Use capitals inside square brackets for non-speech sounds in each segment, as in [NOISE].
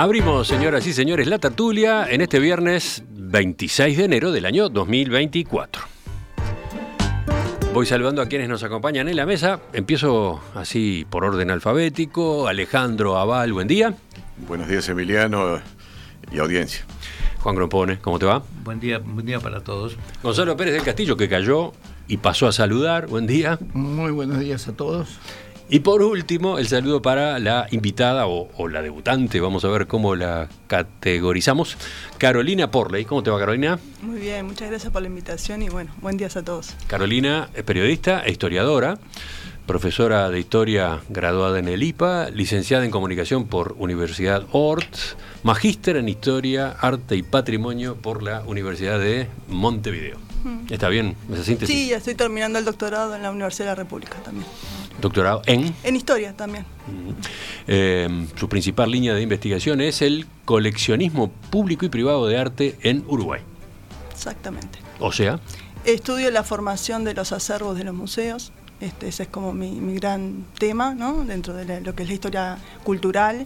Abrimos, señoras y señores, la tertulia en este viernes 26 de enero del año 2024. Voy saludando a quienes nos acompañan en la mesa. Empiezo así por orden alfabético. Alejandro Aval, buen día. Buenos días, Emiliano y audiencia. Juan Grompone, ¿cómo te va? Buen día, buen día para todos. Gonzalo Pérez del Castillo, que cayó y pasó a saludar. Buen día. Muy buenos días a todos. Y por último, el saludo para la invitada o, la debutante, vamos a ver cómo la categorizamos, Carolina Porley. ¿Cómo te va, Carolina? Muy bien, muchas gracias por la invitación y bueno, buen día a todos. Carolina es periodista e historiadora, profesora de historia graduada en el IPA, licenciada en comunicación por Universidad Ort, magíster en historia, arte y patrimonio por la Universidad de Montevideo. ¿Está bien esa síntesis? Sí, ya estoy terminando el doctorado en la Universidad de la República también. Doctorado en... En historia también. Eh, su principal línea de investigación es el coleccionismo público y privado de arte en Uruguay. Exactamente. O sea... Estudio la formación de los acervos de los museos. Este, ese es como mi, gran tema, ¿no? Dentro de lo que es la historia cultural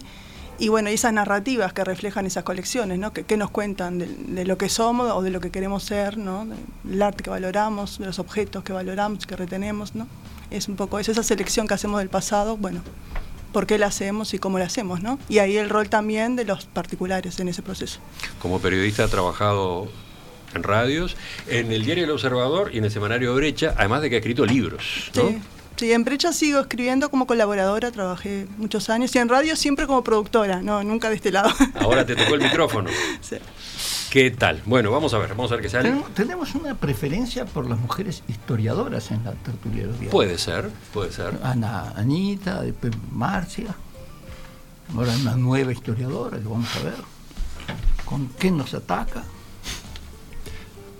y bueno, esas narrativas que reflejan esas colecciones, ¿no? que, nos cuentan de, lo que somos o de lo que queremos ser, ¿no? del arte que valoramos, de los objetos que valoramos, que retenemos. ¿no? Es un poco eso, esa selección que hacemos del pasado, bueno, por qué la hacemos y cómo la hacemos, ¿no? Y ahí el rol también de los particulares en ese proceso. Como periodista ha trabajado en radios, en el diario El Observador y en el semanario Brecha, además de que ha escrito libros, ¿no? Sí. Sí, en Brecha sigo escribiendo como colaboradora, trabajé muchos años y en radio siempre como productora, no, nunca de este lado. Ahora te tocó el [LAUGHS] micrófono. Sí. ¿Qué tal? Bueno, vamos a ver, vamos a ver qué sale. Tenemos una preferencia por las mujeres historiadoras en la tertulia de Puede ser, puede ser. Ana, Anita, después Marcia. Ahora una nueva historiadora que vamos a ver. ¿Con qué nos ataca?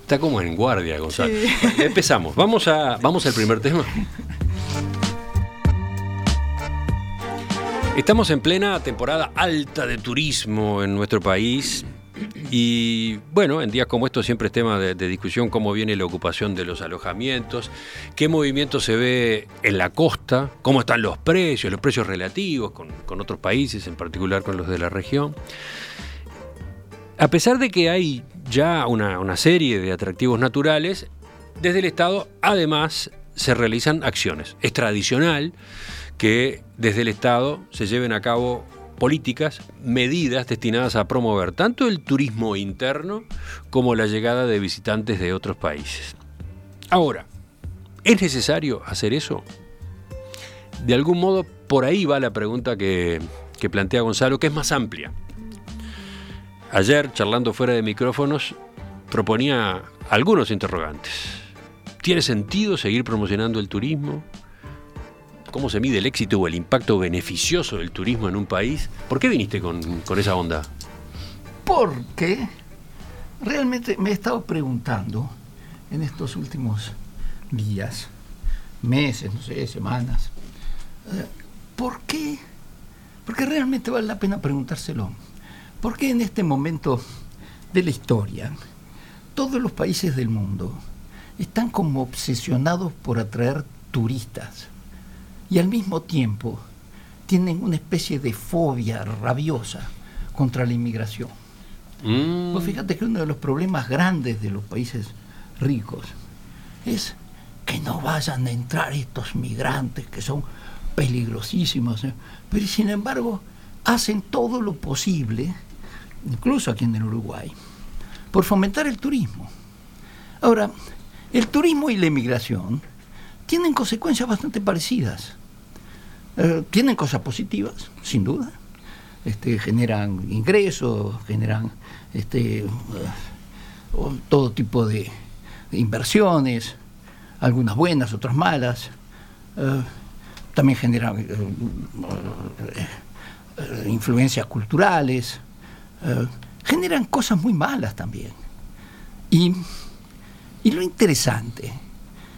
Está como en guardia, Gonzalo. Empezamos. Vamos, a, vamos al primer tema. [LAUGHS] Estamos en plena temporada alta de turismo en nuestro país. Y bueno, en días como estos siempre es tema de, discusión cómo viene la ocupación de los alojamientos, qué movimiento se ve en la costa, cómo están los precios, los precios relativos con, otros países, en particular con los de la región. A pesar de que hay ya una, serie de atractivos naturales, desde el Estado además se realizan acciones. Es tradicional que desde el Estado se lleven a cabo políticas, medidas destinadas a promover tanto el turismo interno como la llegada de visitantes de otros países. Ahora, ¿es necesario hacer eso? De algún modo, por ahí va la pregunta que, plantea Gonzalo, que es más amplia. Ayer, charlando fuera de micrófonos, proponía algunos interrogantes. ¿Tiene sentido seguir promocionando el turismo? Cómo se mide el éxito o el impacto beneficioso del turismo en un país. ¿Por qué viniste con, esa onda? Porque realmente me he estado preguntando en estos últimos días, meses, no sé, semanas, eh, ¿por qué? Porque realmente vale la pena preguntárselo. ¿Por qué en este momento de la historia todos los países del mundo están como obsesionados por atraer turistas? Y al mismo tiempo tienen una especie de fobia rabiosa contra la inmigración. Mm. Pues fíjate que uno de los problemas grandes de los países ricos es que no vayan a entrar estos migrantes que son peligrosísimos, ¿eh? pero sin embargo hacen todo lo posible, incluso aquí en el Uruguay, por fomentar el turismo. Ahora, el turismo y la inmigración tienen consecuencias bastante parecidas. Eh, tienen cosas positivas, sin duda. Este, generan ingresos, generan este, eh, todo tipo de, inversiones, algunas buenas, otras malas. Eh, también generan influencias culturales, generan cosas muy malas también. Y, y lo interesante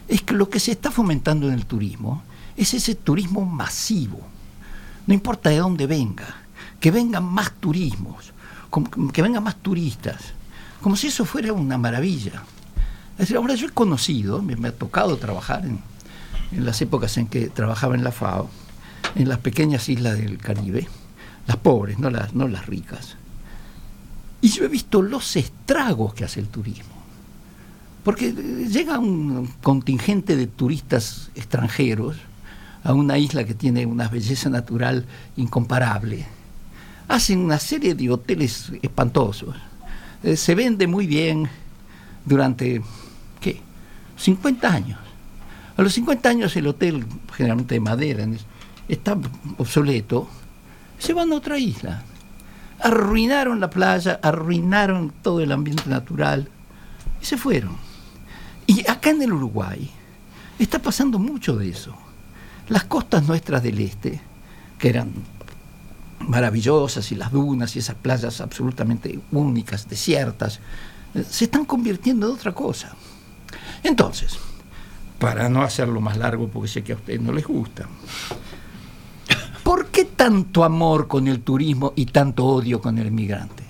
es que lo que se está fomentando en el turismo es ese turismo masivo. No importa de dónde venga, que vengan más turismos, que vengan más turistas, como si eso fuera una maravilla. Es decir, ahora yo he conocido, me, ha tocado trabajar en, las épocas en que trabajaba en la FAO, en las pequeñas islas del Caribe, las pobres, no las, no las ricas. Y yo he visto los estragos que hace el turismo. Porque llega un contingente de turistas extranjeros a una isla que tiene una belleza natural incomparable. Hacen una serie de hoteles espantosos. Eh, se vende muy bien durante, ¿qué? 50 años. A los 50 años el hotel, generalmente de madera, está obsoleto. Se van a otra isla. Arruinaron la playa, arruinaron todo el ambiente natural y se fueron. Y acá en el Uruguay está pasando mucho de eso. Las costas nuestras del este, que eran maravillosas, y las dunas y esas playas absolutamente únicas, desiertas, eh, se están convirtiendo en otra cosa. Entonces, para no hacerlo más largo, porque sé que a ustedes no les gusta, ¿por qué tanto amor con el turismo y tanto odio con el inmigrante?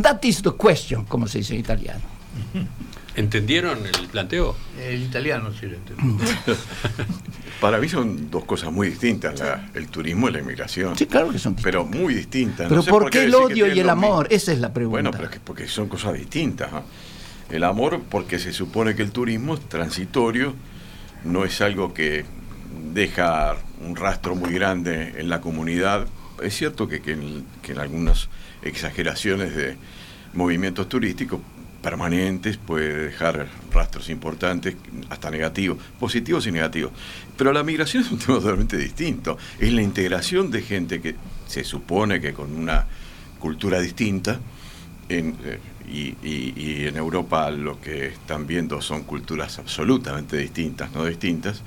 That is the question, como se dice en italiano. ¿Entendieron el planteo? El italiano sí lo entendió. [LAUGHS] Para mí son dos cosas muy distintas, la- el turismo y la inmigración. Sí, claro que son distintas. Pero muy distintas. Pero No sé ¿por qué el odio y el amor? mismo. Esa es la pregunta. Bueno, pero es que porque son cosas distintas. El amor, porque se supone que el turismo es transitorio, no es algo que deja un rastro muy grande en la comunidad. Es cierto que, que en, que en algunas exageraciones de movimientos turísticos permanentes puede dejar rastros importantes, hasta negativos, positivos y negativos. Pero la migración es un tema [LAUGHS] totalmente distinto. Es la integración de gente que se supone que con una cultura distinta, eh, y en Europa lo que están viendo son culturas absolutamente distintas, no distintas,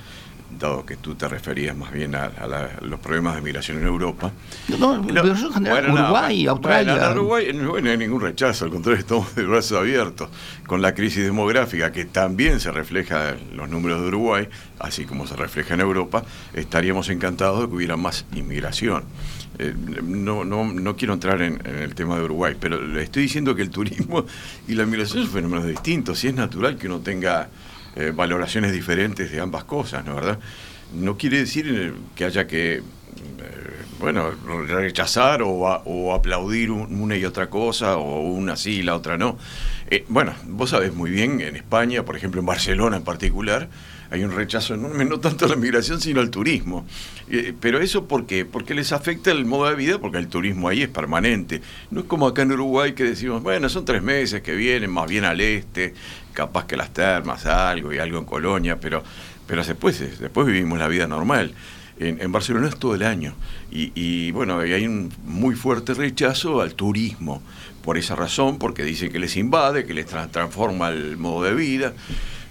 dado que tú te referías más bien a, a la- a los problemas de migración en Europa. No, pero eso en general, Bueno, no, Uruguay, bueno, Australia. bueno, en Uruguay no, no hay ningún rechazo, al contrario, estamos de brazos abiertos. Con la crisis demográfica, que también se refleja en los números de Uruguay, así como se refleja en Europa, estaríamos encantados de que hubiera más inmigración. Eh, no, no, no quiero entrar en, en el tema de Uruguay, pero le estoy diciendo que el turismo y la inmigración son fenómenos distintos. Y es natural que uno tenga eh, valoraciones diferentes de ambas cosas, ¿no verdad? No quiere decir eh, que haya que eh, bueno, rechazar o, a- o aplaudir un- una y otra cosa, o una sí y la otra no. Eh, bueno, vos sabés muy bien, en España, por ejemplo en Barcelona en particular, hay un rechazo enorme, no tanto a la migración, sino al turismo. Eh, pero eso ¿por qué? Porque les afecta el modo de vida, porque el turismo ahí es permanente. No es como acá en Uruguay que decimos, bueno, son tres meses que vienen, más bien al este, capaz que las termas, algo y algo en Colonia, pero, pero después, después vivimos la vida normal. En, Barcelona es todo el año. Y, bueno, hay un muy fuerte rechazo al turismo. Por esa razón, porque dicen que les invade, que les tra- transforma el modo de vida.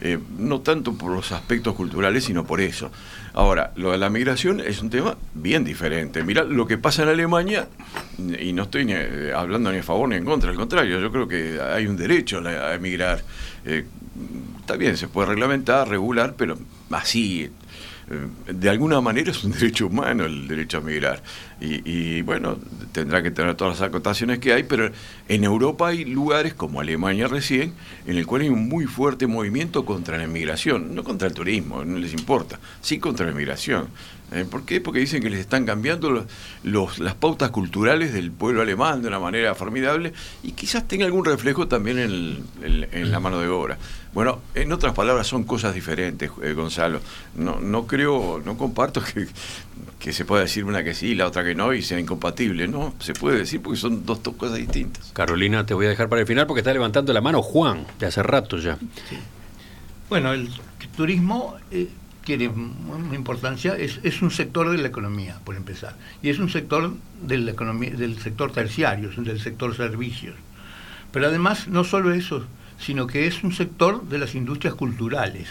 Eh, no tanto por los aspectos culturales, sino por eso. Ahora, lo de la migración es un tema bien diferente. Mira lo que pasa en Alemania, y no estoy ni, eh, hablando ni a favor ni en contra, al contrario, yo creo que hay un derecho a, emigrar. Eh, está bien, se puede reglamentar, regular, pero así, de alguna manera es un [LAUGHS] derecho humano el derecho a migrar. Y, bueno, tendrá que tener todas las acotaciones que hay, pero en Europa hay lugares como Alemania recién, en el cual hay un muy fuerte movimiento contra la inmigración, no contra el turismo, no les importa, sí contra la inmigración. Eh, ¿Por qué? Porque dicen que les están cambiando los, las pautas culturales del pueblo alemán de una manera formidable y quizás tenga algún reflejo también en, en- en la mano de obra. Bueno, en otras palabras son cosas diferentes, eh, Gonzalo. No, no creo, no comparto que, que se pueda decir una que sí y la otra que no y sea incompatible. No, se puede decir porque son dos, dos cosas distintas. Carolina, te voy a dejar para el final porque está levantando la mano Juan, de hace rato ya. Bueno, el turismo eh, tiene una importancia, es, es un sector de la economía, por empezar. Y es un sector de la economía, del sector terciario, es del sector servicios. Pero además, no solo eso, sino que es un sector de las industrias culturales.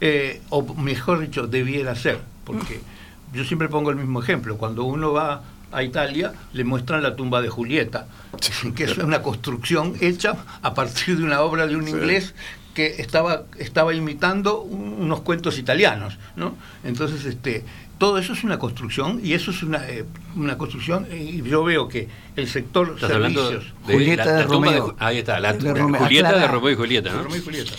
Eh, o mejor dicho, debiera ser, porque yo siempre pongo el mismo ejemplo. Cuando uno va a Italia, le muestran la tumba de Julieta, que es una construcción hecha a partir de una obra de un Sí. inglés que estaba, estaba imitando un- unos cuentos italianos, ¿no? Entonces, este, todo eso es una construcción y eso es una, eh, una construcción y yo veo que el sector Estás servicios, de Julieta la- de la Romeo. Ju- ahí está, la De Romeo, Julieta aclara. de Romeo y Julieta, ¿no? Romeo y Julieta.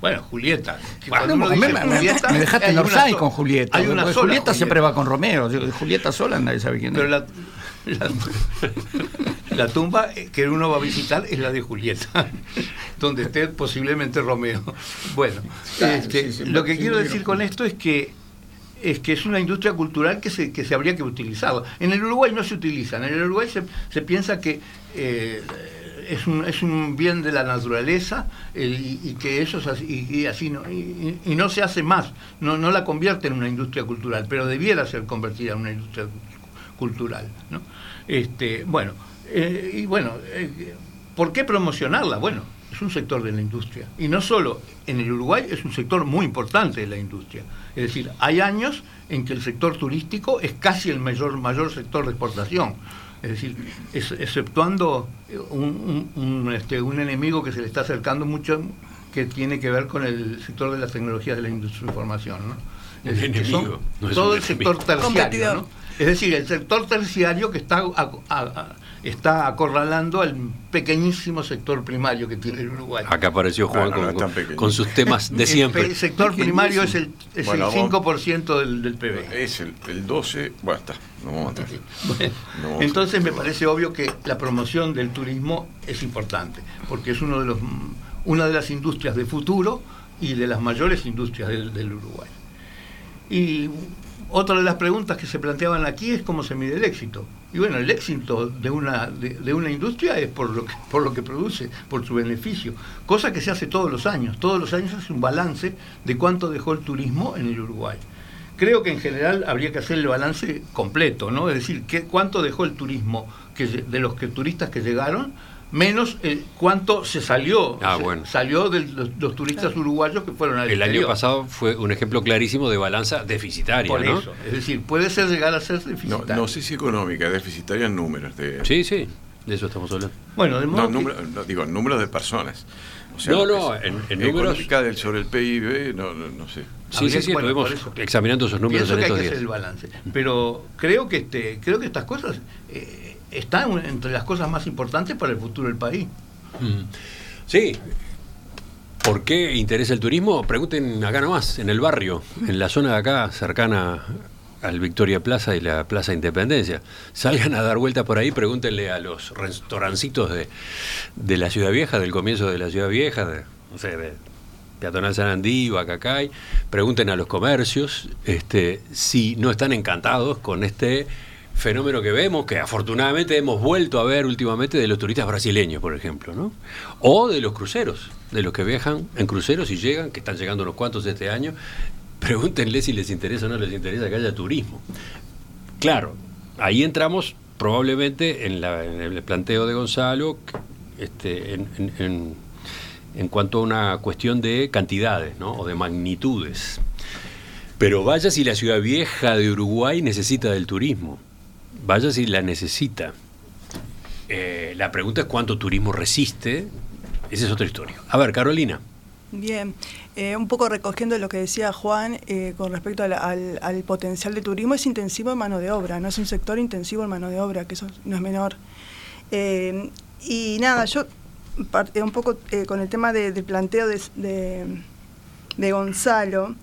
Bueno, Julieta. me, dice me- Julieta, me dejaste en so- con Julieta. Hay una sola Julieta siempre Julieta. va con Romeo. Julieta sola nadie sabe quién Pero es. la, La, tumba que uno va a visitar es la de Julieta, [LAUGHS] donde esté posiblemente Romeo. Bueno, este, lo que quiero decir con esto es que es que es una industria cultural que se, que se habría que utilizar. En el Uruguay no se utiliza, en el Uruguay se, se piensa que eh, es, un, es un bien de la naturaleza y, que eso es así, y, así no, y, no se hace más, no, no la convierte en una industria cultural, pero debiera ser convertida en una industria cultural. ¿no? Este, bueno, eh, y bueno, eh, ¿por qué promocionarla? Bueno, es un sector de la industria. Y no solo en el Uruguay, es un sector muy importante de la industria. Es decir, hay años en que el sector turístico es casi el mayor, mayor sector de exportación. Es decir, exceptuando un, este, un enemigo que se le está acercando mucho, que tiene que ver con el sector de las tecnologías de la industria de información. ¿no? Es decir, todo el sector terciario. ¿no? Es decir, el sector terciario que está, está acorralando al pequeñísimo sector primario que tiene el Uruguay. Acá apareció Juan con, sus temas de siempre. El, sector primario es el, es el 5% del, del PBI. Es el, el 12%, bueno, está, no vamos a bueno, entonces me parece obvio que la promoción del turismo es importante, porque es uno de los, una de las industrias de futuro y de las mayores industrias del, del Uruguay. Y otra de las preguntas que se planteaban aquí es cómo se mide el éxito. Y bueno, el éxito de una, de, una industria es por lo, que, por lo que produce, por su beneficio, cosa que se hace todos los años. Todos los años hace un balance de cuánto dejó el turismo en el Uruguay. Creo que en general habría que hacer el balance completo, ¿no? Es decir, ¿qué, cuánto dejó el turismo que, de los que, turistas que llegaron menos el cuánto se salió. Ah, bueno. salió de los, turistas uruguayos que fueron al el año pasado fue un ejemplo clarísimo de balanza deficitaria por eso. Es decir puede ser llegar a ser deficitaria no, sé si económica deficitaria en números de... sí sí de eso estamos hablando. Bueno de modo no, digo números de personas. No no en, en números del, sobre el PIB no, no, sé. Sí, sí, sí, estuvimos examinando esos números en que hay que hacer el balance. Pero creo que este, creo que estas cosas eh, está entre las cosas más importantes para el futuro del país. Mm. Sí. ¿Por qué interesa el turismo? Pregunten acá nomás, en el barrio, en la zona de acá, cercana al Victoria Plaza y la Plaza Independencia. Salgan a dar vueltas por ahí, pregúntenle a los restaurancitos de, de la Ciudad Vieja, del comienzo de la Ciudad Vieja, de, no sé, de Peatonal San Andí, Bacacay, pregunten a los comercios este, si no están encantados con este fenómeno que vemos, que afortunadamente hemos vuelto a ver últimamente de los turistas brasileños, por ejemplo, ¿no? O de los cruceros, de los que viajan en cruceros y llegan, que están llegando unos cuantos este año. [LAUGHS] Pregúntenle si les interesa o no les interesa que haya turismo. Claro, ahí entramos probablemente en, el planteo de Gonzalo, este, en, en, cuanto a una cuestión de cantidades, ¿no? O de magnitudes. Pero vaya si la ciudad vieja de Uruguay necesita del turismo vaya si la necesita. Eh, la pregunta es cuánto turismo resiste. Esa es otra historia. A ver, Carolina. Bien, eh, un poco recogiendo lo que decía Juan eh, con respecto al, potencial de turismo, es intensivo en mano de obra, no es un sector intensivo en mano de obra, que eso no es menor. y nada, yo un poco con el tema del planteo de, de Gonzalo,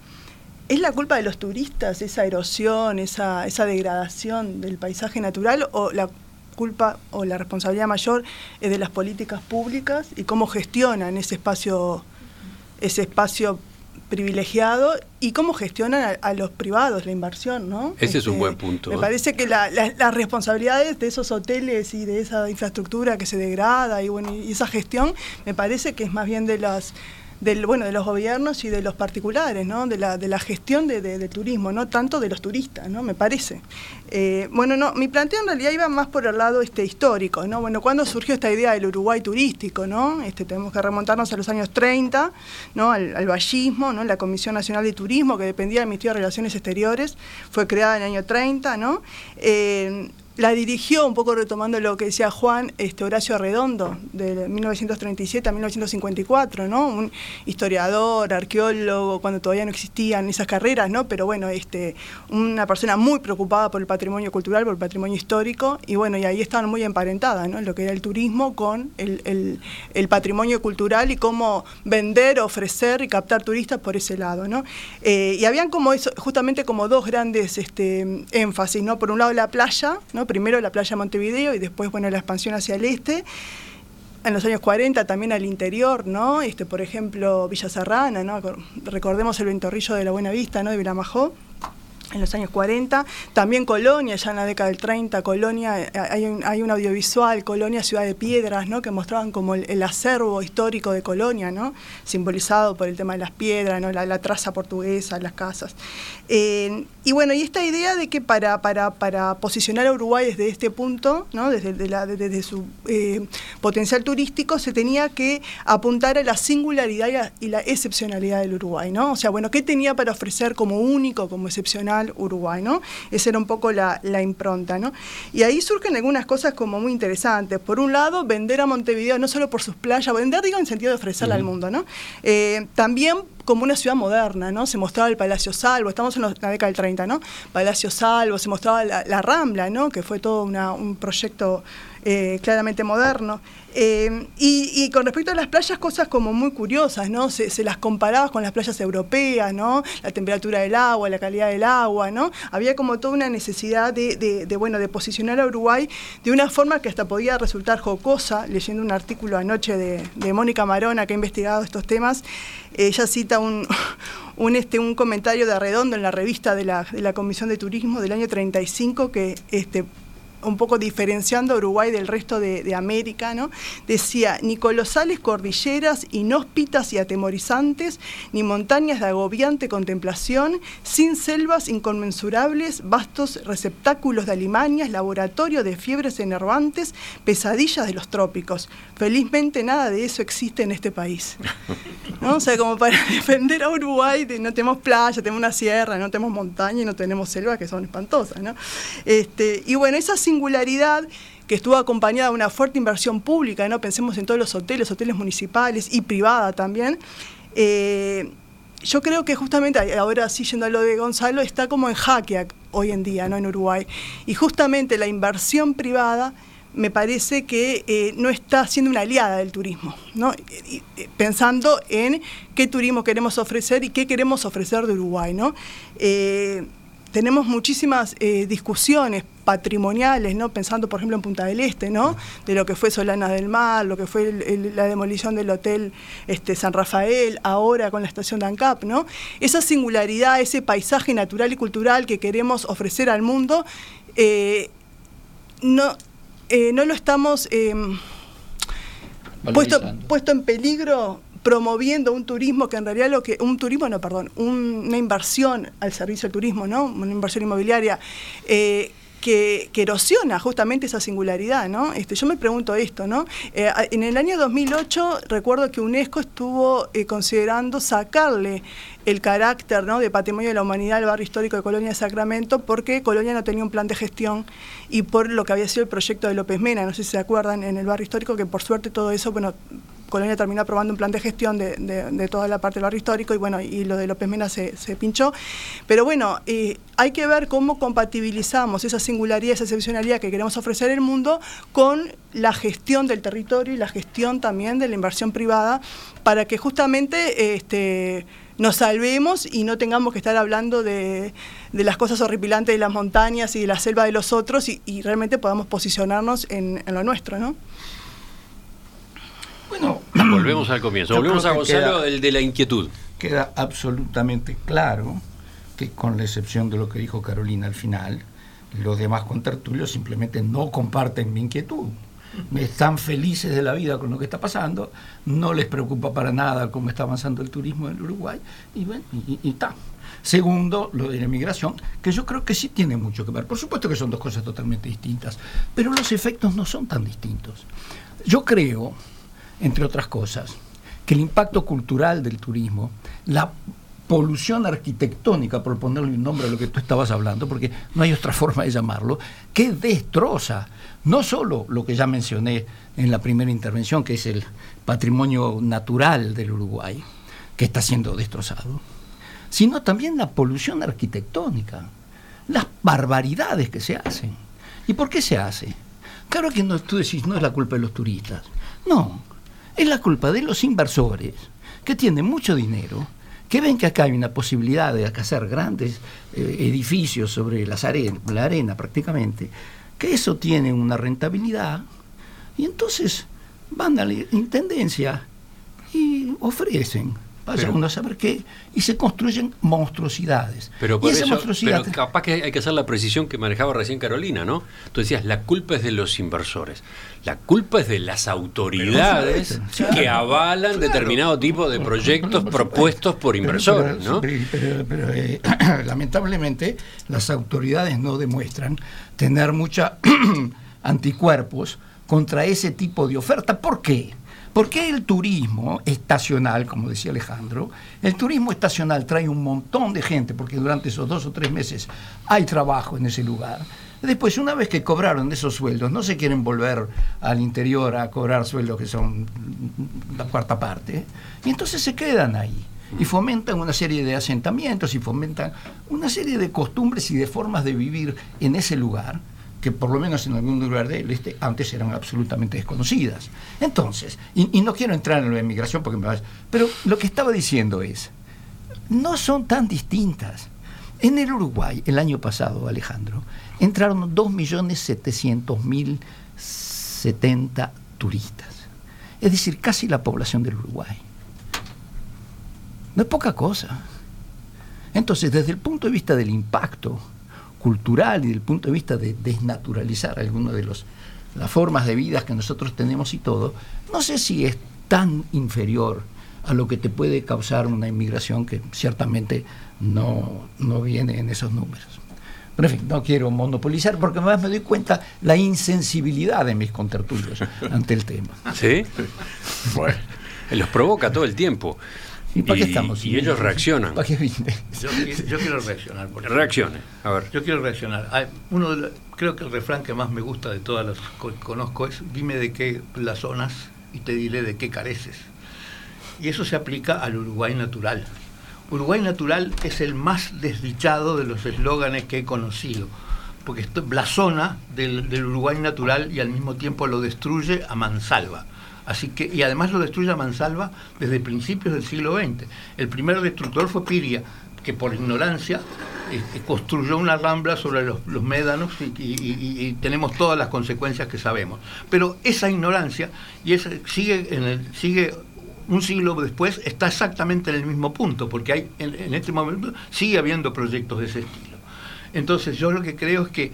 ¿Es la culpa de los turistas esa erosión, esa, esa degradación del paisaje natural o la culpa o la responsabilidad mayor es de las políticas públicas y cómo gestionan ese espacio, ese espacio privilegiado y cómo gestionan a, los privados la inversión, ¿no? Ese es un este, buen punto. Me parece que las responsabilidades de esos hoteles y de esa infraestructura que se degrada y bueno y esa gestión me parece que es más bien de las del, bueno, de los gobiernos y de los particulares, ¿no? de, la, de la gestión de, turismo, no tanto de los turistas, ¿no? me parece. Eh, bueno, no, mi planteo en realidad iba más por el lado este, histórico, ¿no? Bueno, ¿cuándo surgió esta idea del Uruguay turístico? ¿no? Este, tenemos que remontarnos a los años 30, ¿no? al, al vallismo, ¿no? la Comisión Nacional de Turismo, que dependía del Ministerio de Relaciones Exteriores, fue creada en el año 30, ¿no? Eh, la dirigió, un poco retomando lo que decía Juan, este Horacio Redondo, de 1937 a 1954, ¿no? Un historiador, arqueólogo, cuando todavía no existían esas carreras, ¿no? Pero bueno, este, una persona muy preocupada por el patrimonio cultural, por el patrimonio histórico, y bueno, y ahí estaban muy emparentadas, ¿no? Lo que era el turismo con el, patrimonio cultural y cómo vender, ofrecer y captar turistas por ese lado, ¿no? Eh, y habían como eso, justamente como dos grandes este, énfasis, ¿no? Por un lado la playa, ¿no? Primero la playa Montevideo y después, bueno, la expansión hacia el este en los años 40 también al interior, ¿no? Este, por ejemplo, Villa Serrana, ¿no? Recordemos el ventorrillo de la Buena Vista, ¿no? De Vilamajó en los años 40. También Colonia, ya en la década del 30, Colonia, eh, hay un, audiovisual, Colonia Ciudad de Piedras, ¿no? que mostraban como el, acervo histórico de Colonia, ¿no? simbolizado por el tema de las piedras, ¿no? la, traza portuguesa, las casas. Eh, y bueno, y esta idea de que para, posicionar a Uruguay desde este punto, ¿no? desde, su eh, potencial turístico, se tenía que apuntar a la singularidad y la excepcionalidad del Uruguay. ¿no? O sea, bueno, ¿qué tenía para ofrecer como único, como excepcional? Uruguay, ¿no? Esa era un poco la, impronta, ¿no? Y ahí surgen algunas cosas como muy interesantes. Por un lado, vender a Montevideo no solo por sus playas, vender digo en sentido de ofrecerla al mundo, ¿no? Eh, también como una ciudad moderna, ¿no? Se mostraba el Palacio Salvo, estamos en la década del 30, ¿no? Palacio Salvo, se mostraba la, Rambla, ¿no? Que fue todo un proyecto eh, claramente moderno. Eh, y, con respecto a las playas, cosas como muy curiosas, ¿no? Se, las comparaba con las playas europeas, ¿no? La temperatura del agua, la calidad del agua, ¿no? Había como toda una necesidad de, bueno, de posicionar a Uruguay de una forma que hasta podía resultar jocosa, leyendo un artículo anoche de, Mónica Marona, que ha investigado estos temas. Ella cita un, [LAUGHS] un, este, un comentario de Arredondo en la revista de la, de la Comisión de Turismo del año 35 que este, un poco diferenciando a Uruguay del resto de, América, ¿no? decía, ni colosales cordilleras inhóspitas y atemorizantes, ni montañas de agobiante contemplación, sin selvas inconmensurables, vastos receptáculos de alimañas, laboratorio de fiebres enervantes, pesadillas de los trópicos. Felizmente nada de eso existe en este país. ¿no? O sea, como para [LAUGHS] defender a Uruguay, no tenemos playa, tenemos una sierra, no tenemos montaña y no tenemos selvas que son espantosas. ¿no? Este, y bueno, esa singularidad que estuvo acompañada de una fuerte inversión pública, ¿no? pensemos en todos los hoteles, hoteles municipales y privada también. Eh, yo creo que justamente, ahora sí yendo a lo de Gonzalo, está como en jaque hoy en día ¿no? en Uruguay. Y justamente la inversión privada me parece que eh, no está siendo una aliada del turismo, ¿no? pensando en qué turismo queremos ofrecer y qué queremos ofrecer de Uruguay. ¿no? Eh, tenemos muchísimas eh, discusiones patrimoniales, ¿no? pensando por ejemplo en Punta del Este, ¿no? de lo que fue Solana del Mar, lo que fue la demolición del Hotel este, San Rafael, ahora con la estación de ANCAP. ¿no? Esa singularidad, ese paisaje natural y cultural que queremos ofrecer al mundo, no, eh, no lo estamos em, puesto, puesto en peligro promoviendo un turismo que en realidad lo que un turismo no perdón una inversión al servicio del turismo no una inversión inmobiliaria eh, que, erosiona justamente esa singularidad, ¿no? Este, yo me pregunto esto, ¿no? Eh, en el año 2008 recuerdo que UNESCO estuvo considerando sacarle el carácter ¿no? de patrimonio de la humanidad del barrio histórico de Colonia de Sacramento, porque Colonia no tenía un plan de gestión y por lo que había sido el proyecto de López Mena, no sé si se acuerdan, en el barrio histórico, que por suerte todo eso, bueno, Colonia terminó aprobando un plan de gestión de, toda la parte del barrio histórico y bueno, y lo de López Mena se, pinchó. Pero bueno, eh, hay que ver cómo compatibilizamos esa singularidad, esa excepcionalidad que queremos ofrecer al mundo con la gestión del territorio y la gestión también de la inversión privada para que justamente este, nos salvemos y no tengamos que estar hablando de, las cosas horripilantes de las montañas y de la selva de los otros y, realmente podamos posicionarnos en, lo nuestro, ¿no? Bueno, [CLEARS THROAT] volvemos al comienzo. Volvemos a Gonzalo, el de la inquietud. Queda absolutamente claro que con la excepción de lo que dijo Carolina al final, los demás contertulios simplemente no comparten mi inquietud están felices de la vida con lo que está pasando, no les preocupa para nada cómo está avanzando el turismo en Uruguay, y bueno, y, está. Segundo, lo de la inmigración, que yo creo que sí tiene mucho que ver. Por supuesto que son dos cosas totalmente distintas, pero los efectos no son tan distintos. Yo creo, entre otras cosas, que el impacto cultural del turismo, la polución arquitectónica, por ponerle un nombre a lo que tú estabas hablando, porque no hay otra [LAUGHS] forma de llamarlo, que destroza no solo lo que ya mencioné en la primera intervención, que es el patrimonio natural del Uruguay, que está siendo destrozado, sino también la polución arquitectónica, las barbaridades que se hacen. ¿Y por qué se hace? Claro que no, tú decís, no es la culpa de los turistas. No, es la culpa de los inversores que tienen mucho dinero, que ven que acá hay una posibilidad de hacer grandes eh, edificios sobre la arena prácticamente, que eso tiene una rentabilidad. Y entonces van a la intendencia y ofrecen Vaya uno a saber qué, y se construyen monstruosidades. Pero, por eso, pero capaz que hay que hacer la precisión que manejaba recién Carolina, ¿no? Tú decías, la culpa es de los inversores, la culpa es de las autoridades que avalan determinado tipo de proyectos propuestos por inversores, ¿no? Pero, eh, [CLEARS THROAT] lamentablemente las autoridades no demuestran tener mucha [CLEARS THROAT] anticuerpos contra ese tipo de oferta. ¿Por qué? Porque el turismo estacional, como decía Alejandro, el turismo estacional trae un montón de gente, porque durante esos dos o tres meses hay trabajo en ese lugar. Después, una vez que cobraron esos sueldos, no se quieren volver al interior a cobrar sueldos que son la cuarta parte, y entonces se quedan ahí y fomentan una serie de asentamientos y fomentan una serie de costumbres y de formas de vivir en ese lugar que por lo menos en algún lugar del este antes eran absolutamente desconocidas. Entonces, y, no quiero entrar en la inmigración porque me va pero lo que estaba diciendo es, no son tan distintas. En el Uruguay, el año pasado, Alejandro, entraron 2.700.070 turistas. Es decir, casi la población del Uruguay. No es poca cosa. Entonces, desde el punto de vista del impacto, cultural y del punto de vista de desnaturalizar algunas de los, las formas de vida que nosotros tenemos y todo, no sé si es tan inferior a lo que te puede causar una inmigración que ciertamente no, no viene en esos números. Pero en fin, no quiero monopolizar porque además me doy cuenta la insensibilidad de mis contertulios [LAUGHS] ante el tema. ¿Sí? Bueno, los provoca todo el tiempo. ¿Y para qué estamos? Y ellos reaccionan. yo, quiero reaccionar. Reaccione, a ver. Yo quiero reaccionar. uno creo que el refrán que más me gusta de todas las que conozco es, dime de qué zonas y te diré de qué careces. Y eso se aplica al Uruguay natural. Uruguay natural es el más desdichado de los eslóganes que he conocido, porque blasona del, del Uruguay natural y al mismo tiempo lo destruye a mansalva Así que, y además lo destruye a mansalva desde principios del siglo XX. El primer destructor fue Piria, que por ignorancia este, construyó una rambla sobre los, médanos y, tenemos todas las consecuencias que sabemos. Pero esa ignorancia, y sigue, en el, sigue un siglo después, está exactamente en el mismo punto, porque hay, en, en este momento sigue habiendo proyectos de ese estilo. Entonces yo lo que creo es que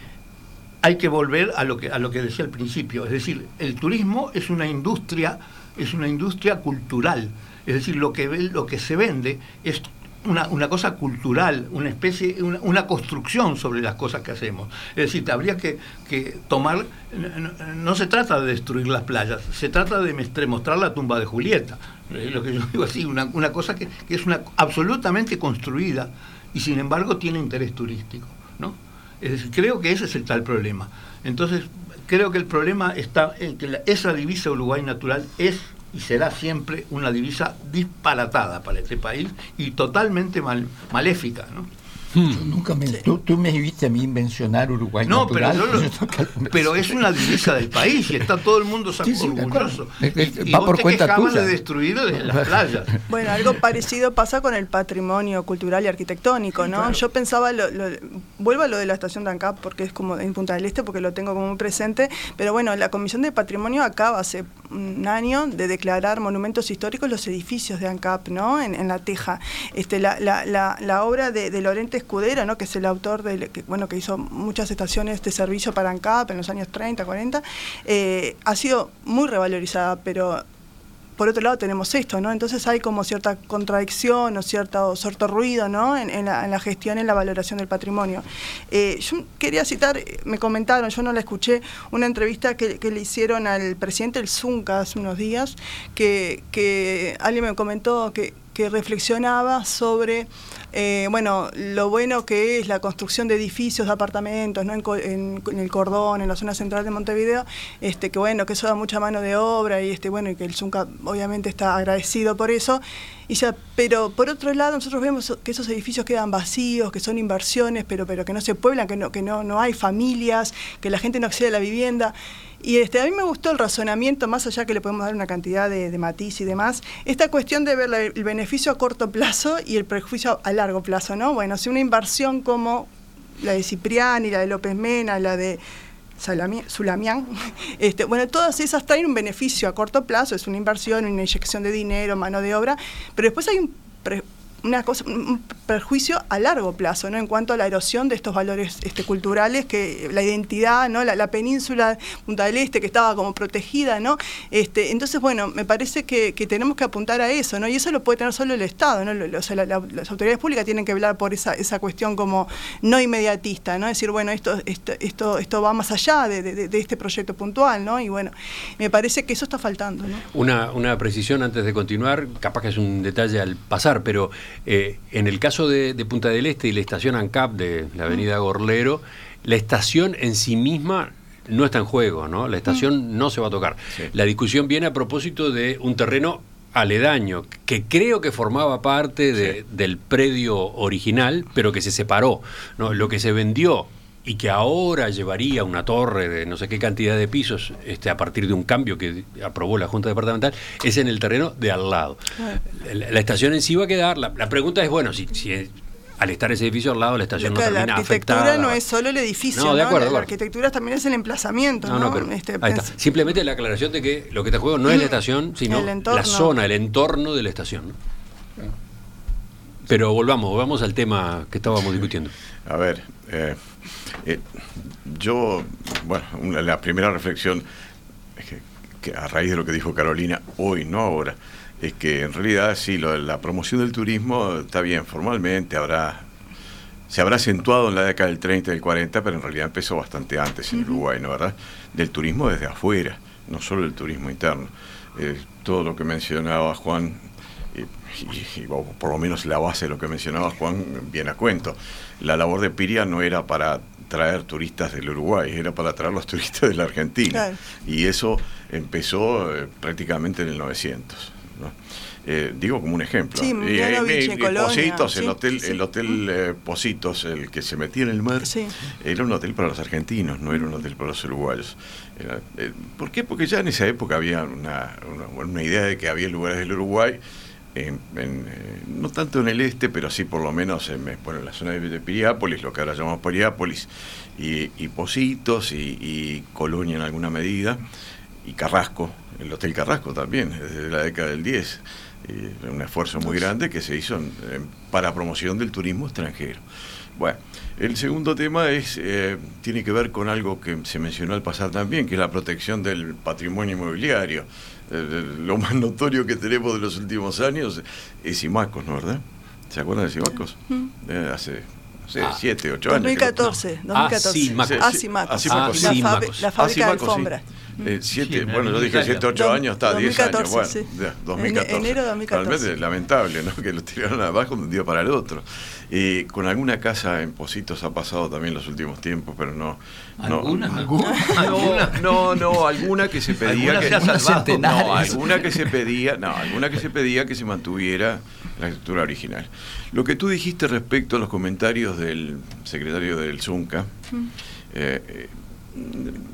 hay que volver a lo que, a lo que decía al principio, es decir, el turismo es una industria, es una industria cultural, es decir, lo que, lo que se vende es una, cosa cultural, una especie, una, construcción sobre las cosas que hacemos. Es decir, habría que, tomar, no, se trata de destruir las playas, se trata de mostrar la tumba de Julieta. Lo que yo digo así, una, cosa que, que es una absolutamente construida y sin embargo tiene interés turístico. ¿No? creo que ese es el tal problema. Entonces, creo que el problema está en que esa divisa Uruguay natural es y será siempre una divisa disparatada para este país y totalmente mal, maléfica. ¿no? Hmm. nunca me, tú, me viste a mí mencionar Uruguay no, Pero, pero es una divisa del país y está todo el mundo sí, orgulloso. y, Va por cuenta tuya. de destruir las playas. [LAUGHS] Bueno, algo parecido pasa con el patrimonio cultural y arquitectónico, ¿no? Yo pensaba, lo, vuelvo a lo de la estación de ANCAP porque es como en Punta del Este porque lo tengo como muy presente, pero bueno, la Comisión de Patrimonio acaba hace un año de declarar monumentos históricos los edificios de ANCAP, ¿no? En, la Teja. Este, la, la, la, obra de, de Lorente Escudero, ¿no? que es el autor de, que, bueno, que hizo muchas estaciones de servicio para ANCAP en los años 30, 40, eh, ha sido muy revalorizada, pero por otro lado tenemos esto, ¿no? Entonces hay como cierta contradicción o cierto, cierto ruido, ¿no? En, la, gestión, en la valoración del patrimonio. Eh, yo quería citar, me comentaron, yo no la escuché, una entrevista que, le hicieron al presidente del Zunca hace unos días, que alguien me comentó que, que reflexionaba sobre eh, bueno, lo bueno que es la construcción de edificios, de apartamentos, ¿no? en, el cordón, en la zona central de Montevideo, este, que bueno, que eso da mucha mano de obra y este, bueno, y que el Zunca obviamente está agradecido por eso. Y ya, pero por otro lado, nosotros vemos que esos edificios quedan vacíos, que son inversiones, pero, pero que no se pueblan, que no, que no, no hay familias, que la gente no accede a la vivienda. Y este, a mí me gustó el razonamiento, más allá que le podemos dar una cantidad de, matiz y demás, esta cuestión de ver el beneficio a corto plazo y el prejuicio a largo plazo, ¿no? Bueno, si una inversión como la de Cipriani, la de López Mena, la de Sulamián. [LAUGHS] Este, bueno, todas esas traen un beneficio a corto plazo, es una inversión, una inyección de dinero, mano de obra, pero después hay un una cosa, un perjuicio a largo plazo, ¿no? En cuanto a la erosión de estos valores este, culturales, que la identidad, ¿no? La, península Punta del Este, que estaba como protegida, ¿no? Este, entonces, bueno, me parece que, tenemos que apuntar a eso, ¿no? Y eso lo puede tener solo el Estado, ¿no? las autoridades públicas tienen que hablar por esa, esa cuestión como no inmediatista, ¿no? Decir, bueno, esto, esto, esto, esto va más allá de, este proyecto puntual, ¿no? Y bueno, me parece que eso está faltando, ¿no? Una, una precisión antes de continuar, capaz que es un detalle al pasar, pero eh, en el caso de, Punta del Este y la estación ANCAP de la avenida Gorlero, la estación en sí misma no está en juego, ¿no? La estación no se va a tocar. La discusión viene a propósito de un terreno aledaño, que creo que formaba parte del predio original, pero que se separó. ¿no? Lo que se vendió y que ahora llevaría una torre de no sé qué cantidad de pisos este, a partir de un cambio que aprobó la Junta Departamental, es en el terreno de al lado. La, estación en sí va a quedar, la, pregunta es, bueno, si, si al estar ese edificio al lado la estación no termina La arquitectura no es solo el edificio, no, de acuerdo, La, arquitectura también es el emplazamiento, ¿no? Este, Simplemente la aclaración de que lo que te juego no es la estación, sino la zona, el entorno de la estación. Pero volvamos, volvamos al tema que estábamos discutiendo. A ver, eh, eh, yo, bueno, la primera reflexión, que, a raíz de lo que dijo Carolina, hoy, no ahora, es que en realidad sí, lo la promoción del turismo está bien, formalmente habrá se habrá acentuado en la década del 30 y del 40, pero en realidad empezó bastante antes en Uruguay, ¿no verdad? Del turismo desde afuera, no solo el turismo interno. Eh, todo lo que mencionaba Juan, y, por lo menos la base de lo que mencionaba Juan, viene a cuento. La labor de Piria no era para traer turistas del Uruguay, era para traer los turistas de la Argentina. Y eso empezó eh, prácticamente en el 900. Eh, digo como un ejemplo. Sí, y, eh, Positos, el hotel, el hotel Positos, el que se metía en el mar, era un hotel para los argentinos, no era un hotel para los uruguayos. ¿Por qué? Porque ya en esa época había una, una idea de que había lugares del Uruguay en, eh, no tanto en el este, pero sí por lo menos en, bueno, en la zona de Piriápolis, lo que ahora llamamos Piriápolis, y, y Positos, y, Colonia en alguna medida, y Carrasco, el Hotel Carrasco también, desde la década del 10. un esfuerzo muy grande que se hizo para promoción del turismo extranjero. Bueno, el segundo tema es eh, tiene que ver con algo que se mencionó al pasar también, que es la protección del patrimonio inmobiliario. Lo más notorio que tenemos de los últimos años es Simacos, ¿no verdad? ¿Se acuerdan de Simacos? Eh, hace no sé, 7, 8 años. 2014, 2014. Ah, Simacos. Ah, La, fábrica de alfombras. Eh, siete, bueno, yo dije 7, 8 años, está, 10 años. Bueno, sí. 2014. enero de 2014. Realmente lamentable, ¿no? [LAUGHS] Que lo tiraron abajo de un día para el otro. Y con alguna casa en Positos ha pasado también los últimos tiempos, pero no. ¿Alguna? [LAUGHS] No, ¿Alguna? no, no, alguna que se pedía que. No, alguna que se pedía, no, alguna que se pedía que se mantuviera la estructura original. Lo que tú dijiste respecto a los comentarios del secretario del ZUNCA, eh,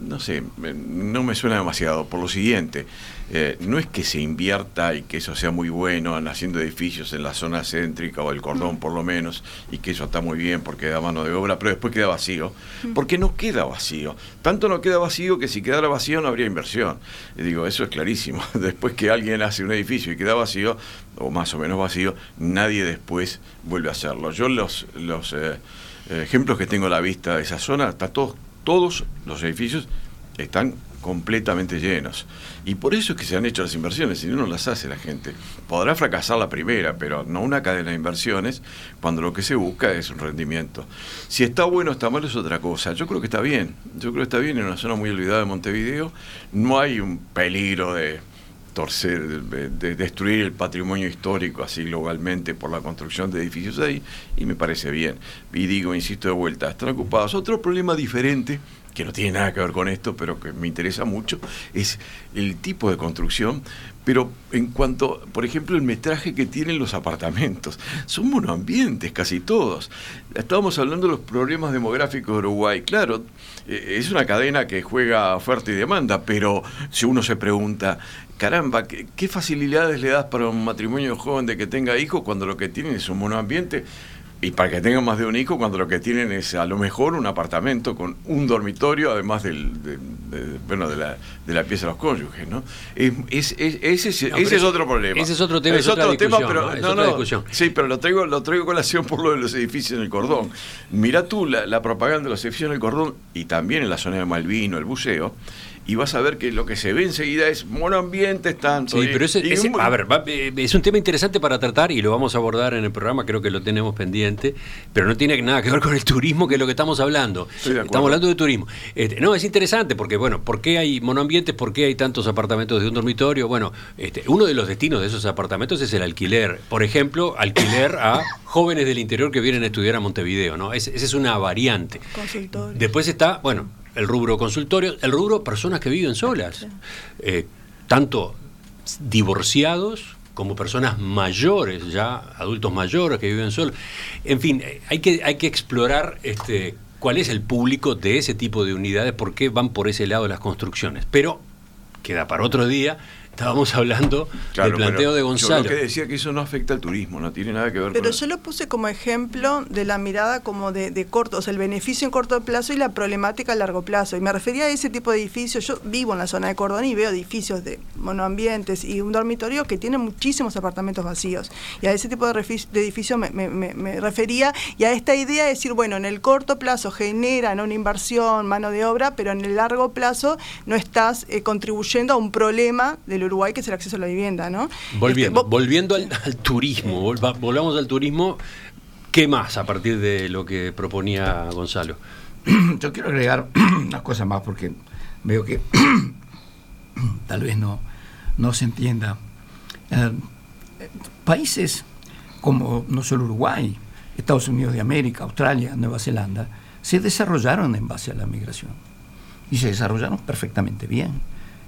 no sé, no me suena demasiado, por lo siguiente, eh, no es que se invierta y que eso sea muy bueno en haciendo edificios en la zona céntrica o el cordón por lo menos, y que eso está muy bien porque da mano de obra, pero después queda vacío, porque no queda vacío. Tanto no queda vacío que si quedara vacío no habría inversión. Y digo, eso es clarísimo. [LAUGHS] Después que alguien hace un edificio y queda vacío, o más o menos vacío, nadie después vuelve a hacerlo. Yo los, los eh, ejemplos que tengo a la vista de esa zona, está todo todos los edificios están completamente llenos. Y por eso es que se han hecho las inversiones, si no, las hace la gente. Podrá fracasar la primera, pero no una cadena de inversiones, cuando lo que se busca es un rendimiento. Si está bueno o está mal es otra cosa. Yo creo que está bien. Yo creo que está bien en una zona muy olvidada de Montevideo. No hay un peligro de torcer, de, destruir el patrimonio histórico así globalmente por la construcción de edificios ahí, y me parece bien. Y digo, insisto de vuelta, están ocupados. Otro problema diferente, que no tiene nada que ver con esto, pero que me interesa mucho, es el tipo de construcción, pero en cuanto, por ejemplo, el metraje que tienen los apartamentos. Son monoambientes casi todos. Estábamos hablando de los problemas demográficos de Uruguay. Claro, eh, es una cadena que juega oferta y demanda, pero si uno se pregunta, caramba, ¿qué, facilidades le das para un matrimonio joven de que tenga hijos cuando lo que tienen es un monoambiente? Y para que tengan más de un hijo, cuando lo que tienen es a lo mejor un apartamento con un dormitorio, además del, de, de- bueno, de, la, de la pieza de los cónyuges, ¿no? Es- es- es- ese es, No, ese pero es otro problema. ese es otro tema, es otra discusión, ¿no? Es otra discusión. Sí, pero lo traigo, lo traigo colación por lo de los edificios en el cordón. Mirá tú la, la propaganda de los edificios en el cordón y también en la zona de Malvino, el buceo, y vas a ver que lo que se ve enseguida es monoambientes tanto. Sí, y- pero ese, y ese- un- a ver, va- eh, es un tema interesante para tratar y lo vamos a abordar en el programa, creo que lo tenemos pendiente, pero no tiene nada que ver [LAUGHS] con el turismo, que es lo que estamos hablando. Estamos hablando de turismo. Este, no, es interesante porque, bueno, ¿por qué hay monoambientes? ¿Por qué hay tantos apartamentos de un dormitorio? Bueno, este, uno de los destinos de esos apartamentos es el alquiler. Por ejemplo, alquiler a jóvenes del interior que vienen a estudiar a Montevideo, ¿no? Es- esa es una variante. Después está, bueno, el rubro consultorio, el rubro personas que viven solas, eh, tanto divorciados como personas mayores, ya adultos mayores que viven solos. En fin, eh, hay que, hay que explorar este, cuál es el público de ese tipo de unidades, por qué van por ese lado las construcciones. Pero queda para otro día. Estábamos hablando Claro, del planteo de Yo Gonzalo. lo que decía que eso no afecta al turismo, no tiene nada que ver Pero con... yo lo puse como ejemplo de la mirada como de, de corto, o sea, el beneficio en corto plazo y la problemática a largo plazo. Y me refería a ese tipo de edificios. Yo vivo en la zona de Cordón y veo edificios de monoambientes y un dormitorio que tiene muchísimos apartamentos vacíos. Y a ese tipo de, de edificios me, me- me- me refería y a esta idea de decir, bueno, en el corto plazo generan una inversión, mano de obra, pero en el largo plazo no estás eh, contribuyendo a un problema del Uruguay que es el acceso a la vivienda, ¿no? Volviendo, Este, vos- volviendo al, al turismo, volva- volvamos al turismo. ¿Qué más a partir de lo que proponía Gonzalo? [CLEARS THROAT] Yo quiero agregar [CLEARS THROAT] una cosa más porque veo que [CLEARS THROAT] tal vez no, no se entienda. Eh, países como no solo Uruguay, Estados Unidos de América, Australia, Nueva Zelanda, se desarrollaron en base a la migración. Y se desarrollaron perfectamente bien.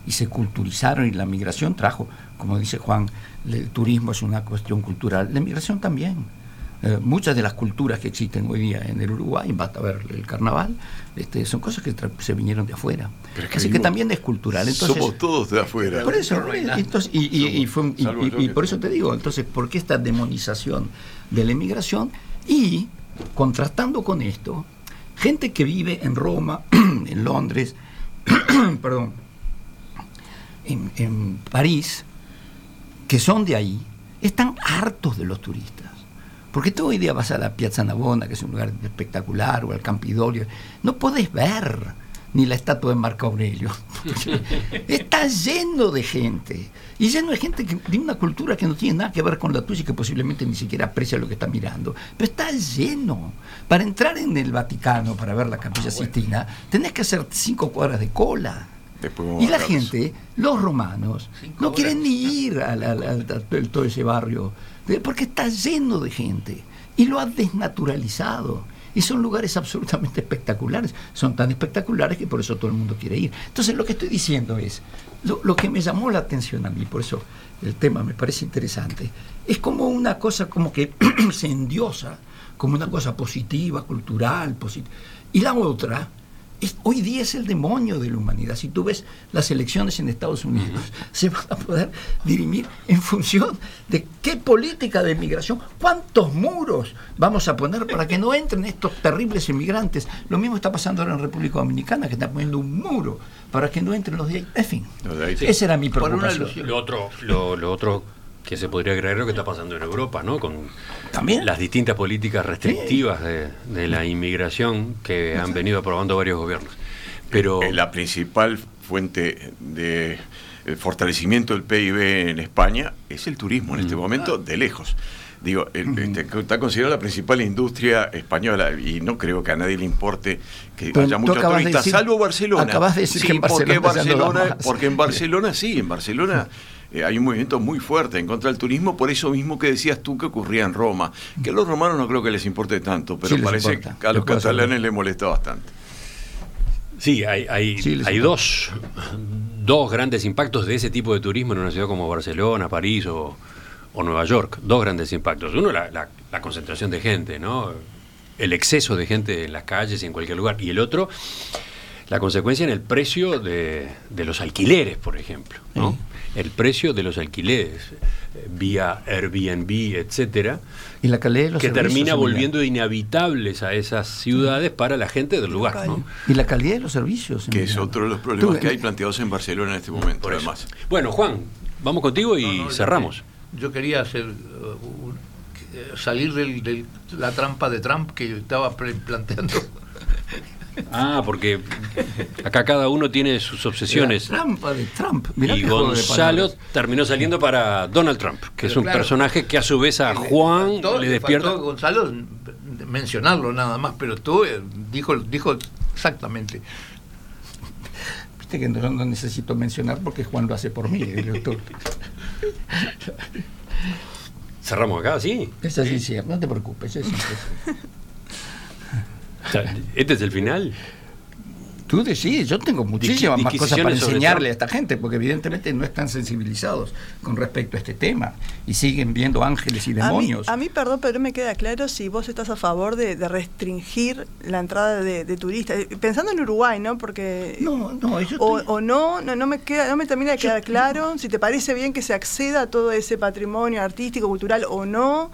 Y se culturizaron y la migración trajo, como dice Juan, el turismo es una cuestión cultural, la migración también. Eh, muchas de las culturas que existen hoy día en el Uruguay, basta ver el carnaval, este, son cosas que se vinieron de afuera. Pero es que Así que también es cultural. Entonces, Somos todos de afuera. por eso, entonces, y, y- y fue- y- Salvo y- yo y que- por eso te digo, entonces, ¿por qué esta demonización de la inmigración? Y contrastando con esto, gente que vive en Roma, [CLEARS THROAT] en Londres, [CLEARS THROAT] perdón, en, en París, que son de ahí, están hartos de los turistas. Porque tú hoy día vas a la Piazza Navona, que es un lugar espectacular, o al Campidoglio, no podés ver ni la estatua de Marco Aurelio. [LAUGHS] Está lleno de gente. Y lleno de gente que, de una cultura que no tiene nada que ver con la tuya y que posiblemente ni siquiera aprecia lo que está mirando. Pero está lleno. Para entrar en el Vaticano, para ver la Capilla Sistina, tenés que hacer cinco cuadras de cola. Y la gente, los romanos, no quieren ni ir a todo ese barrio, porque está lleno de gente y lo ha desnaturalizado. Y son lugares absolutamente espectaculares. Son tan espectaculares que por eso todo el mundo quiere ir. Entonces lo que estoy diciendo es, lo, lo que me llamó la atención a mí, por eso el tema me parece interesante, es como una cosa como que [CLEARS THROAT] se endiosa, como una cosa positiva, cultural, posit- y la otra es- hoy día es el demonio de la humanidad. Si tú ves las elecciones en Estados Unidos, [LAUGHS] se van a poder dirimir en función de qué política de migración, cuántos muros vamos a poner para que no entren estos terribles inmigrantes. Lo mismo está pasando ahora en República Dominicana, que está poniendo un muro para que no entren los de ahí. En fin, esa era mi Por una preocupación. alusión. Lo otro, lo, lo otro que se podría es lo que está pasando en Europa, ¿no? Con También. las distintas políticas restrictivas de, de la inmigración que han venido aprobando varios gobiernos. Pero La principal fuente de el fortalecimiento del PIB en España es el turismo en este Mm. momento, de lejos. Digo, el- este, está considerada la principal industria española y no creo que a nadie le importe que Pero haya muchos de turistas, decir- salvo Barcelona. acabas de decir sí, que en porque, Barcelona porque en Barcelona sí, en Barcelona [LAUGHS] eh, hay un movimiento muy fuerte en contra del turismo, por eso mismo que decías tú que ocurría en Roma. Que a los romanos no creo que les importe tanto, pero Sí parece importa. que a los Les catalanes les molesta bastante. sí, hay, hay, Sí, hay dos, dos grandes impactos de ese tipo de turismo en una ciudad como Barcelona, París o, o Nueva York. Dos grandes impactos. Uno, la, la- la concentración de gente, ¿no? El exceso de gente en las calles y en cualquier lugar. Y el otro, la consecuencia en el precio de, de los alquileres, por ejemplo. ¿no? El precio de los alquileres eh, vía Airbnb, etcétera, Y la calidad de los que termina volviendo inhabitables a esas ciudades para la gente del lugar, ¿no? Y la calidad de los servicios. Que es otro de los problemas Tú, que hay eh, planteados en Barcelona en este momento, Por eso. además. Bueno, Juan, vamos contigo y No, no, yo cerramos. Yo quería hacer uh, un- que- salir de la trampa de Trump que estaba pre- planteando. [LAUGHS] Ah, porque acá cada uno tiene sus obsesiones. La trampa de Trump. Mirá Y Gonzalo terminó saliendo para Donald Trump, que Pero es un claro, personaje que a su vez a Le Juan faltó- le despierta. Gonzalo mencionarlo nada más, pero tú eh, dijo, dijo exactamente. Viste que no, no necesito mencionar porque Juan lo hace por mí, el doctor. Cerramos acá, sí. Es así, sí, no te preocupes. es así, es así. [LAUGHS] ¿Este es el final? Tú decís, yo tengo muchísimas más cosas para enseñarle a esta gente, porque evidentemente no están sensibilizados con respecto a este tema y siguen viendo ángeles y A mí, demonios. a mí, perdón, pero no me queda claro si vos estás a favor de, de restringir la entrada de, de turistas. Eh, Pensando en Uruguay, ¿no? Porque... No, no, yo O, estoy- o no, no, no me queda, no me termina de Yo- quedar claro si te parece bien que se acceda a todo ese patrimonio artístico, cultural o no,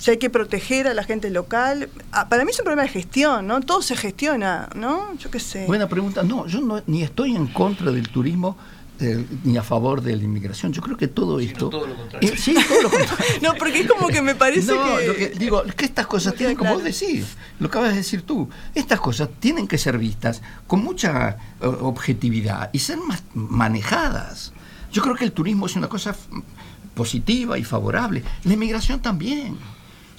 si hay que proteger a la gente local. Ah, para mí es un problema de gestión, ¿no? Todo se gestiona, ¿no? Yo qué sé. Buena pregunta. No, yo no, ni estoy en contra del turismo eh, ni a favor de la inmigración. Yo creo que todo esto. todo lo contrario. Eh, sí, todo lo [LAUGHS] contrario. No, porque es como que me parece no, que... lo que digo es que estas cosas No tienen, como vos decís, lo acabas de decir tú, estas cosas tienen que ser vistas con mucha eh, objetividad y ser más manejadas. Yo creo que el turismo es una cosa positiva y favorable. La inmigración también.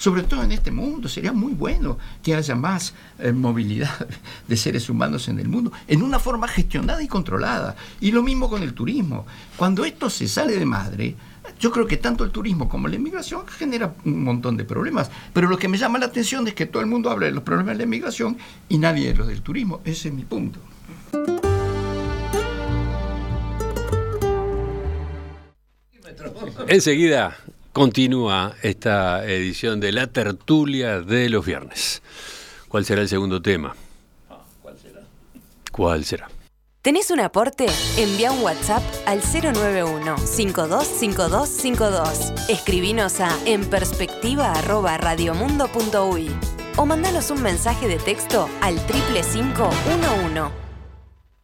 Sobre todo en este mundo, sería muy bueno que haya más eh, movilidad [LAUGHS] de seres humanos en el mundo, en una forma gestionada y controlada. Y lo mismo con el turismo. Cuando esto se sale de madre, yo creo que tanto el turismo como la inmigración genera un montón de problemas. Pero lo que me llama la atención es que todo el mundo habla de los problemas de la inmigración y nadie de los del turismo. Ese es mi punto. Enseguida continúa esta edición de la tertulia de los viernes. ¿Cuál será el segundo tema? ¿Cuál será? ¿Tenés un aporte? Envía un WhatsApp al 091-525252. Escribinos a enperspectiva.radiomundo.uy o mandanos un mensaje de texto al 35511.